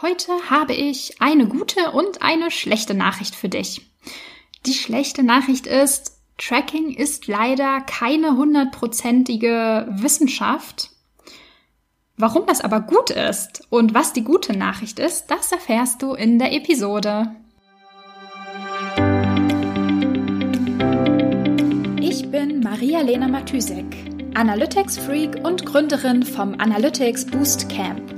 Heute habe ich eine gute und eine schlechte Nachricht für dich. Die schlechte Nachricht ist, Tracking ist leider keine hundertprozentige Wissenschaft. Warum das aber gut ist und was die gute Nachricht ist, das erfährst du in der Episode. Ich bin Maria-Lena Matysek, Analytics-Freak und Gründerin vom Analytics Boost Camp.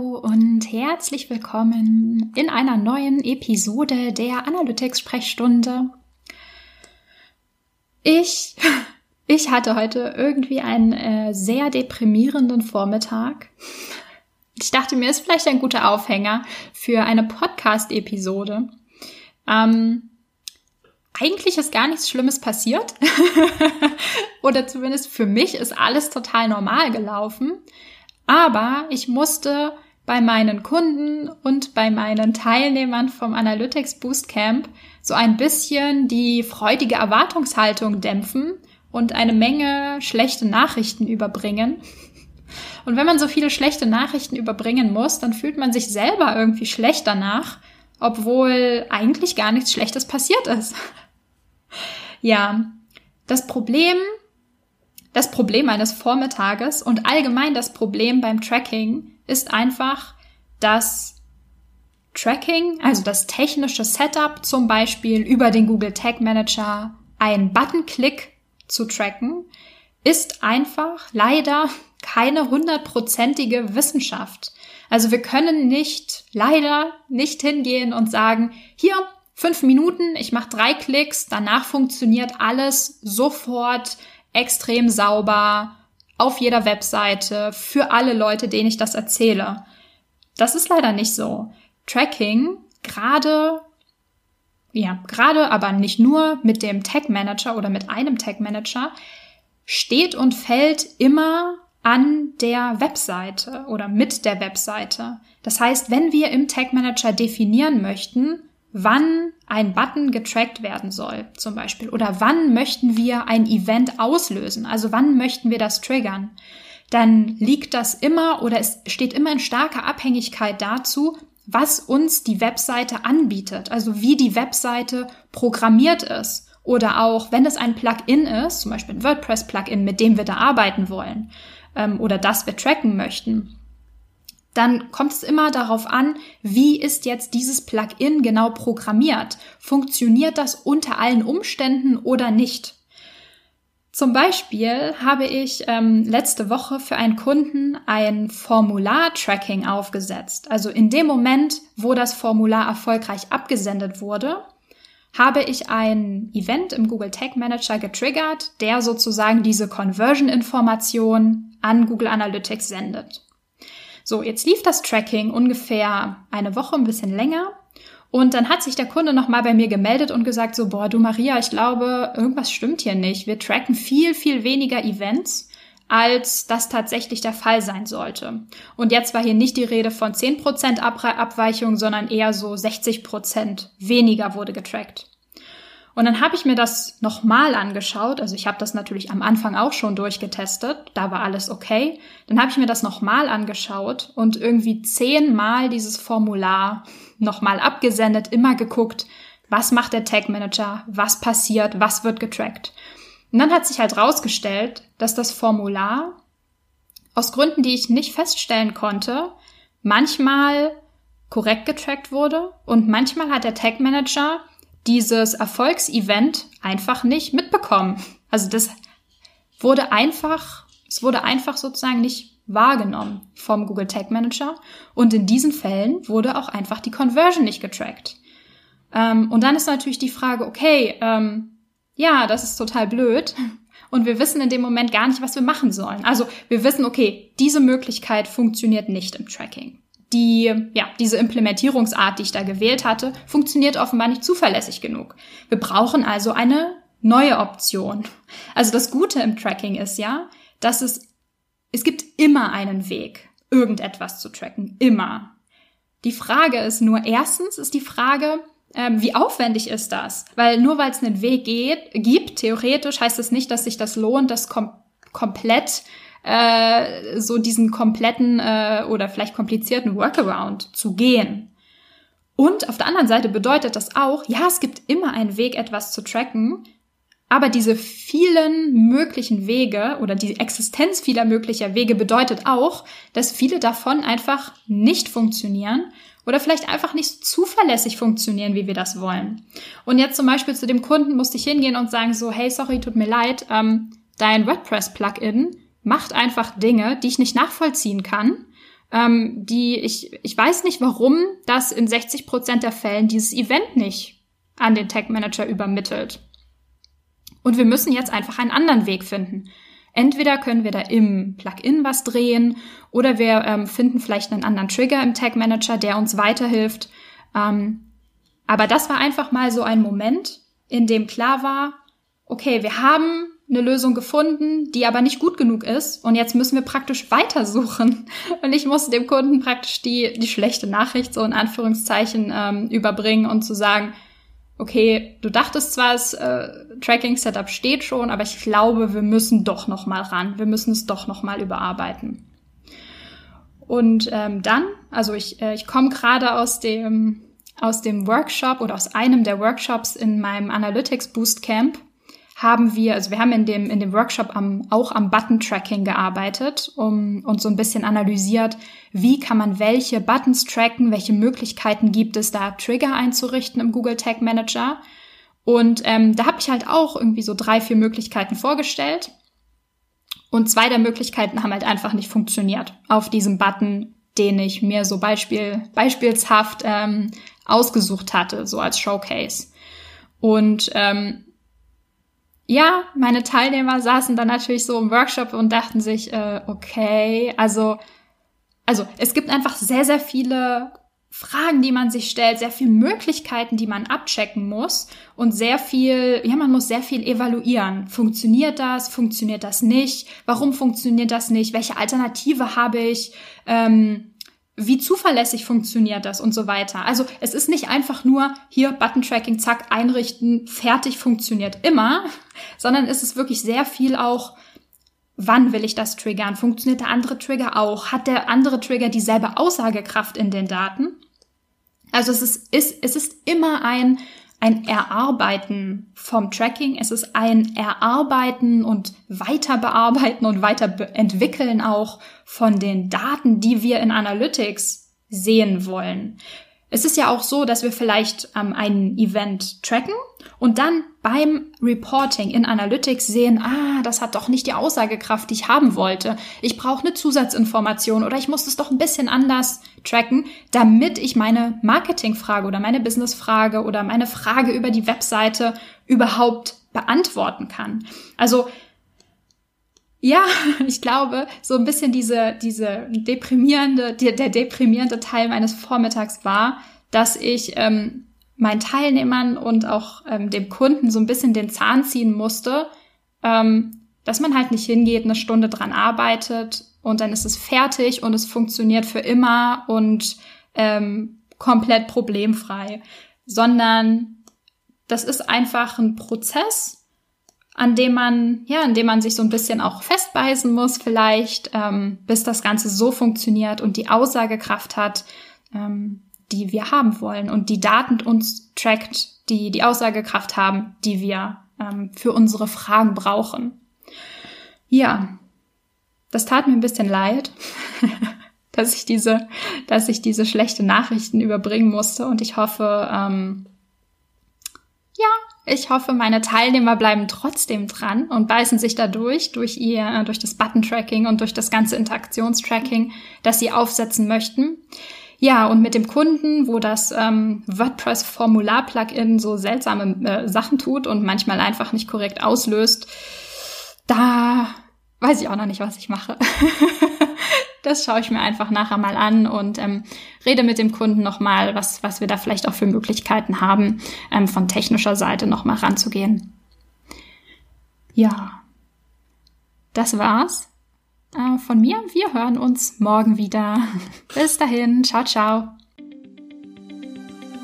und herzlich willkommen in einer neuen Episode der Analytics-Sprechstunde. Ich, ich hatte heute irgendwie einen äh, sehr deprimierenden Vormittag. Ich dachte mir, ist vielleicht ein guter Aufhänger für eine Podcast-Episode. Ähm, eigentlich ist gar nichts Schlimmes passiert. Oder zumindest für mich ist alles total normal gelaufen. Aber ich musste bei meinen Kunden und bei meinen Teilnehmern vom Analytics Boost Camp so ein bisschen die freudige Erwartungshaltung dämpfen und eine Menge schlechte Nachrichten überbringen. Und wenn man so viele schlechte Nachrichten überbringen muss, dann fühlt man sich selber irgendwie schlecht danach, obwohl eigentlich gar nichts Schlechtes passiert ist. ja, das Problem das Problem eines Vormittages und allgemein das Problem beim Tracking ist einfach, dass Tracking, also das technische Setup zum Beispiel über den Google Tag Manager, einen Buttonklick zu tracken, ist einfach leider keine hundertprozentige Wissenschaft. Also wir können nicht, leider nicht hingehen und sagen, hier, fünf Minuten, ich mache drei Klicks, danach funktioniert alles sofort, extrem sauber, auf jeder Webseite, für alle Leute, denen ich das erzähle. Das ist leider nicht so. Tracking, gerade, ja, gerade, aber nicht nur mit dem Tag Manager oder mit einem Tag Manager, steht und fällt immer an der Webseite oder mit der Webseite. Das heißt, wenn wir im Tag Manager definieren möchten, wann ein Button getrackt werden soll, zum Beispiel. Oder wann möchten wir ein Event auslösen? Also wann möchten wir das triggern? Dann liegt das immer oder es steht immer in starker Abhängigkeit dazu, was uns die Webseite anbietet. Also wie die Webseite programmiert ist. Oder auch, wenn es ein Plugin ist, zum Beispiel ein WordPress-Plugin, mit dem wir da arbeiten wollen ähm, oder das wir tracken möchten dann kommt es immer darauf an, wie ist jetzt dieses Plugin genau programmiert? Funktioniert das unter allen Umständen oder nicht? Zum Beispiel habe ich ähm, letzte Woche für einen Kunden ein Formular-Tracking aufgesetzt. Also in dem Moment, wo das Formular erfolgreich abgesendet wurde, habe ich ein Event im Google Tag Manager getriggert, der sozusagen diese Conversion-Information an Google Analytics sendet. So, jetzt lief das Tracking ungefähr eine Woche, ein bisschen länger. Und dann hat sich der Kunde nochmal bei mir gemeldet und gesagt so, boah, du Maria, ich glaube, irgendwas stimmt hier nicht. Wir tracken viel, viel weniger Events, als das tatsächlich der Fall sein sollte. Und jetzt war hier nicht die Rede von 10% Abweichung, sondern eher so 60% weniger wurde getrackt. Und dann habe ich mir das nochmal angeschaut. Also ich habe das natürlich am Anfang auch schon durchgetestet. Da war alles okay. Dann habe ich mir das nochmal angeschaut und irgendwie zehnmal dieses Formular nochmal abgesendet, immer geguckt, was macht der Tag Manager, was passiert, was wird getrackt. Und dann hat sich halt rausgestellt, dass das Formular aus Gründen, die ich nicht feststellen konnte, manchmal korrekt getrackt wurde und manchmal hat der Tag Manager dieses Erfolgsevent einfach nicht mitbekommen. Also das wurde einfach, es wurde einfach sozusagen nicht wahrgenommen vom Google Tag Manager. Und in diesen Fällen wurde auch einfach die Conversion nicht getrackt. Ähm, und dann ist natürlich die Frage, okay, ähm, ja, das ist total blöd. Und wir wissen in dem Moment gar nicht, was wir machen sollen. Also wir wissen, okay, diese Möglichkeit funktioniert nicht im Tracking. Die, ja, diese Implementierungsart, die ich da gewählt hatte, funktioniert offenbar nicht zuverlässig genug. Wir brauchen also eine neue Option. Also das Gute im Tracking ist ja, dass es, es gibt immer einen Weg, irgendetwas zu tracken. Immer. Die Frage ist nur, erstens ist die Frage, ähm, wie aufwendig ist das? Weil nur weil es einen Weg geht, gibt, theoretisch heißt es das nicht, dass sich das lohnt, das kom komplett äh, so diesen kompletten äh, oder vielleicht komplizierten Workaround zu gehen. Und auf der anderen Seite bedeutet das auch, ja, es gibt immer einen Weg, etwas zu tracken, aber diese vielen möglichen Wege oder die Existenz vieler möglicher Wege bedeutet auch, dass viele davon einfach nicht funktionieren oder vielleicht einfach nicht zuverlässig funktionieren, wie wir das wollen. Und jetzt zum Beispiel zu dem Kunden musste ich hingehen und sagen so, hey, sorry, tut mir leid, ähm, dein WordPress-Plugin macht einfach Dinge, die ich nicht nachvollziehen kann. Ähm, die ich, ich weiß nicht, warum das in 60 Prozent der Fällen dieses Event nicht an den Tag Manager übermittelt. Und wir müssen jetzt einfach einen anderen Weg finden. Entweder können wir da im Plugin was drehen oder wir ähm, finden vielleicht einen anderen Trigger im Tag Manager, der uns weiterhilft. Ähm, aber das war einfach mal so ein Moment, in dem klar war, okay, wir haben eine Lösung gefunden, die aber nicht gut genug ist und jetzt müssen wir praktisch weitersuchen. Und ich musste dem Kunden praktisch die, die schlechte Nachricht so in Anführungszeichen ähm, überbringen und zu sagen, okay, du dachtest zwar, das äh, Tracking-Setup steht schon, aber ich glaube, wir müssen doch noch mal ran. Wir müssen es doch noch mal überarbeiten. Und ähm, dann, also ich, äh, ich komme gerade aus dem aus dem Workshop oder aus einem der Workshops in meinem Analytics Boost Camp haben wir, also wir haben in dem, in dem Workshop am, auch am Button-Tracking gearbeitet um, und so ein bisschen analysiert, wie kann man welche Buttons tracken, welche Möglichkeiten gibt es da, Trigger einzurichten im Google Tag Manager. Und ähm, da habe ich halt auch irgendwie so drei, vier Möglichkeiten vorgestellt. Und zwei der Möglichkeiten haben halt einfach nicht funktioniert auf diesem Button, den ich mir so Beispiel, beispielshaft ähm, ausgesucht hatte, so als Showcase. Und ähm, ja, meine Teilnehmer saßen dann natürlich so im Workshop und dachten sich, äh, okay, also, also es gibt einfach sehr, sehr viele Fragen, die man sich stellt, sehr viele Möglichkeiten, die man abchecken muss und sehr viel, ja, man muss sehr viel evaluieren. Funktioniert das? Funktioniert das nicht? Warum funktioniert das nicht? Welche Alternative habe ich? Ähm, wie zuverlässig funktioniert das und so weiter. Also es ist nicht einfach nur hier Button-Tracking, zack, einrichten, fertig, funktioniert immer, sondern es ist wirklich sehr viel auch, wann will ich das triggern? Funktioniert der andere Trigger auch? Hat der andere Trigger dieselbe Aussagekraft in den Daten? Also es ist, ist, es ist immer ein ein Erarbeiten vom Tracking. Es ist ein Erarbeiten und weiterbearbeiten und weiterentwickeln auch von den Daten, die wir in Analytics sehen wollen. Es ist ja auch so, dass wir vielleicht ähm, ein Event tracken und dann beim Reporting in Analytics sehen, ah, das hat doch nicht die Aussagekraft, die ich haben wollte. Ich brauche eine Zusatzinformation oder ich muss es doch ein bisschen anders tracken, damit ich meine Marketingfrage oder meine Businessfrage oder meine Frage über die Webseite überhaupt beantworten kann. Also ja, ich glaube, so ein bisschen diese, diese deprimierende, der, der deprimierende Teil meines Vormittags war, dass ich ähm, meinen Teilnehmern und auch ähm, dem Kunden so ein bisschen den Zahn ziehen musste, ähm, dass man halt nicht hingeht, eine Stunde dran arbeitet und dann ist es fertig und es funktioniert für immer und ähm, komplett problemfrei, sondern das ist einfach ein Prozess, an dem man, ja, an dem man sich so ein bisschen auch festbeißen muss vielleicht, ähm, bis das Ganze so funktioniert und die Aussagekraft hat, ähm, die wir haben wollen und die Daten uns trackt, die die Aussagekraft haben, die wir ähm, für unsere Fragen brauchen. Ja, das tat mir ein bisschen leid, dass ich diese, dass ich diese schlechte Nachrichten überbringen musste und ich hoffe, ähm, ich hoffe, meine Teilnehmer bleiben trotzdem dran und beißen sich dadurch, durch ihr, äh, durch das Button-Tracking und durch das ganze Interaktionstracking, das sie aufsetzen möchten. Ja, und mit dem Kunden, wo das ähm, WordPress-Formular-Plugin so seltsame äh, Sachen tut und manchmal einfach nicht korrekt auslöst, da weiß ich auch noch nicht, was ich mache. Das schaue ich mir einfach nachher mal an und ähm, rede mit dem Kunden nochmal, was, was wir da vielleicht auch für Möglichkeiten haben, ähm, von technischer Seite nochmal ranzugehen. Ja, das war's äh, von mir. Wir hören uns morgen wieder. Bis dahin, ciao, ciao.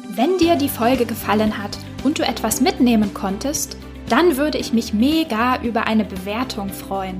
Wenn dir die Folge gefallen hat und du etwas mitnehmen konntest, dann würde ich mich mega über eine Bewertung freuen.